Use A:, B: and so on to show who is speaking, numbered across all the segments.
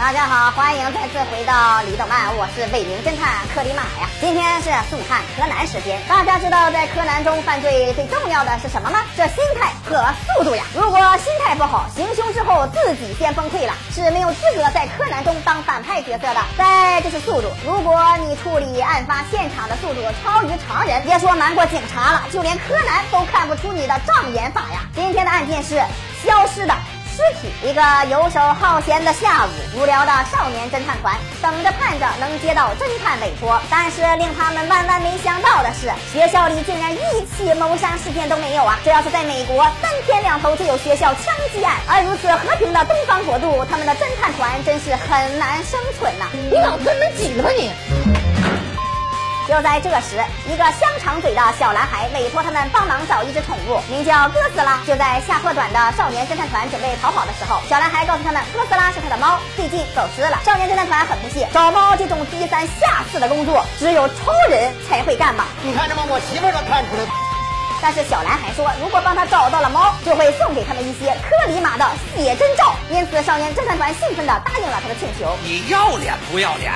A: 大家好，欢迎再次回到李动漫，我是伪名侦探克里马呀。今天是速看柯南时间。大家知道在柯南中犯罪最重要的是什么吗？是心态和速度呀。如果心态不好，行凶之后自己先崩溃了，是没有资格在柯南中当反派角色的。再就是速度，如果你处理案发现场的速度超于常人，别说瞒过警察了，就连柯南都看不出你的障眼法呀。今天的案件是消失的。尸体，一个游手好闲的下午，无聊的少年侦探团等着盼着能接到侦探委托，但是令他们万万没想到的是，学校里竟然一起谋杀事件都没有啊！这要是在美国，三天两头就有学校枪击案，而如此和平的东方国度，他们的侦探团真是很难生存呐！
B: 你脑子没挤了吧你？
A: 就在这时，一个香肠嘴的小男孩委托他们帮忙找一只宠物，名叫哥斯拉。就在下破短的少年侦探团准备逃跑的时候，小男孩告诉他们，哥斯拉是他的猫，最近走失了。少年侦探团很不屑，找猫这种低三下四的工作，只有超人才会干嘛？
C: 你看着吗？我媳妇都看出来了。
A: 但是小男孩说，如果帮他找到了猫，就会送给他们一些克里马的写真照。因此，少年侦探团兴奋地答应了他的请求。
D: 你要脸不要脸？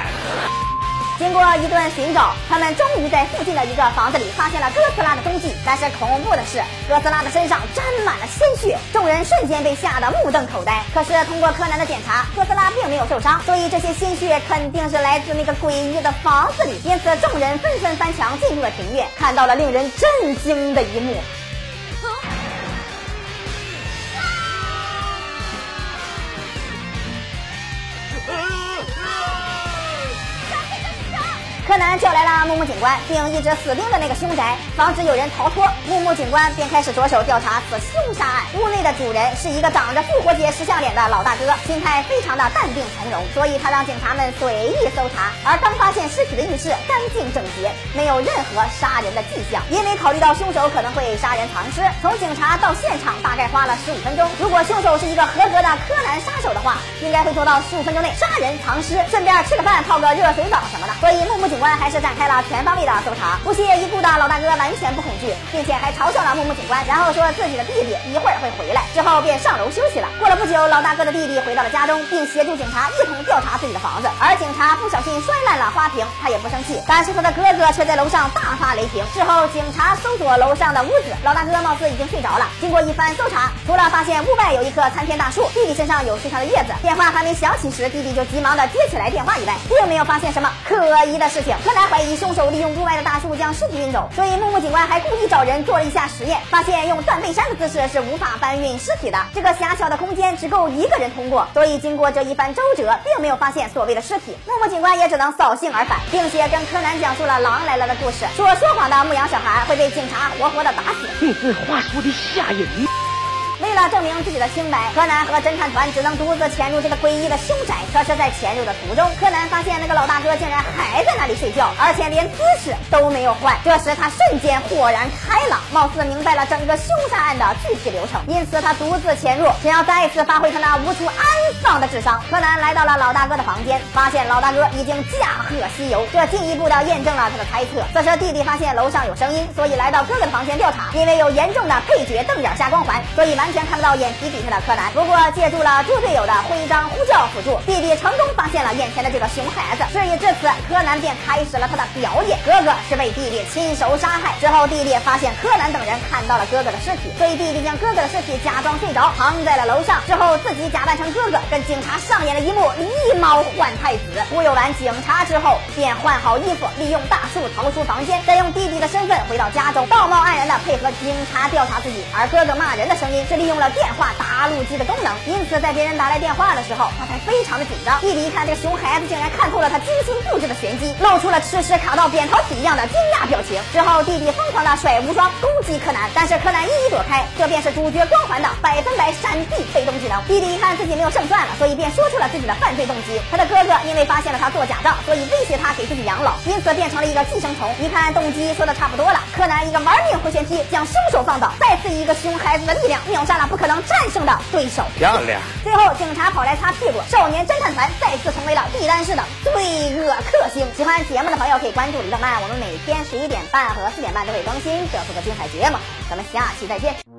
A: 经过一顿寻找，他们终于在附近的一个房子里发现了哥斯拉的踪迹。但是恐怖的是，哥斯拉的身上沾满了鲜血，众人瞬间被吓得目瞪口呆。可是通过柯南的检查，哥斯拉并没有受伤，所以这些鲜血肯定是来自那个诡异的房子里。因此，众人纷纷翻墙进入了庭院，看到了令人震惊的一幕。柯南叫来了木木警官，并一直死盯着那个凶宅，防止有人逃脱。木木警官便开始着手调查此凶杀案。屋内的主人是一个长着复活节石像脸的老大哥，心态非常的淡定从容，所以他让警察们随意搜查。而刚发现尸体的浴室干净整洁，没有任何杀人的迹象。因为考虑到凶手可能会杀人藏尸，从警察到现场大概花了十五分钟。如果凶手是一个合格的柯南杀手的话，应该会做到十五分钟内杀人藏尸，顺便吃个饭、泡个热水澡什么的。所以木木警。官还是展开了全方位的搜查，不屑一顾的老大哥完全不恐惧，并且还嘲笑了木木警官，然后说自己的弟弟一会儿会回来，之后便上楼休息了。过了不久，老大哥的弟弟回到了家中，并协助警察一同调查自己的房子，而警察不小心摔烂了花瓶，他也不生气，但是他的哥哥却在楼上大发雷霆。之后，警察搜索楼上的屋子，老大哥貌似已经睡着了。经过一番搜查，除了发现屋外有一棵参天大树，弟弟身上有树上的叶子，电话还没响起时，弟弟就急忙的接起来电话以外，并没有发现什么可疑的事情。柯南怀疑凶手利用屋外的大树将尸体运走，所以木木警官还故意找人做了一下实验，发现用断背山的姿势是无法搬运尸体的。这个狭小的空间只够一个人通过，所以经过这一番周折，并没有发现所谓的尸体。木木警官也只能扫兴而返，并且跟柯南讲述了狼来了的故事，说说谎的牧羊小孩会被警察活活的打死。
C: 你这话说的吓人。
A: 为了证明自己的清白，柯南和侦探团只能独自潜入这个诡异的凶宅。可是，在潜入的途中，柯南发现那个老大哥竟然还在那里睡觉，而且连姿势都没有换。这时，他瞬间豁然开朗，貌似明白了整个凶杀案的具体流程。因此，他独自潜入，想要再次发挥他那无处安放的智商。柯南来到了老大哥的房间，发现老大哥已经驾鹤西游，这进一步的验证了他的猜测。此时，弟弟发现楼上有声音，所以来到哥哥的房间调查。因为有严重的配角瞪眼瞎光环，所以完。全看不到眼皮底下的柯南，不过借助了猪队友的徽章呼叫辅助，弟弟成功发现了眼前的这个熊孩子。事已至此，柯南便开始了他的表演。哥哥是被弟弟亲手杀害之后，弟弟发现柯南等人看到了哥哥的尸体，所以弟弟将哥哥的尸体假装睡着，藏在了楼上。之后自己假扮成哥哥，跟警察上演了一幕狸猫换太子。忽悠完警察之后，便换好衣服，利用大树逃出房间，再用弟弟的身份回到家中，道貌岸然的配合警察调查自己。而哥哥骂人的声音是。利用用了电话答录机的功能，因此在别人打来电话的时候，他才非常的紧张。弟弟一看这个熊孩子竟然看透了他精心布置的玄机，露出了吃屎卡到扁桃体一样的惊讶表情。之后弟弟疯狂的甩无双攻击柯南，但是柯南一一躲开，这便是主角光环的百分百闪避被动技能。弟弟一看自己没有胜算了，所以便说出了自己的犯罪动机。他的哥哥因为发现了他做假账，所以威胁他给自己养老，因此变成了一个寄生虫。一看动机说的差不多了，柯南一个玩命回旋踢将凶手放倒，再次以一个熊孩子的力量秒杀。了不可能战胜的对手，
D: 漂亮。
A: 最后，警察跑来擦屁股，少年侦探团再次成为了地单式的罪恶克星。喜欢节目的朋友可以关注李动漫，我们每天十一点半和四点半都会更新这次的精彩节目。咱们下期再见。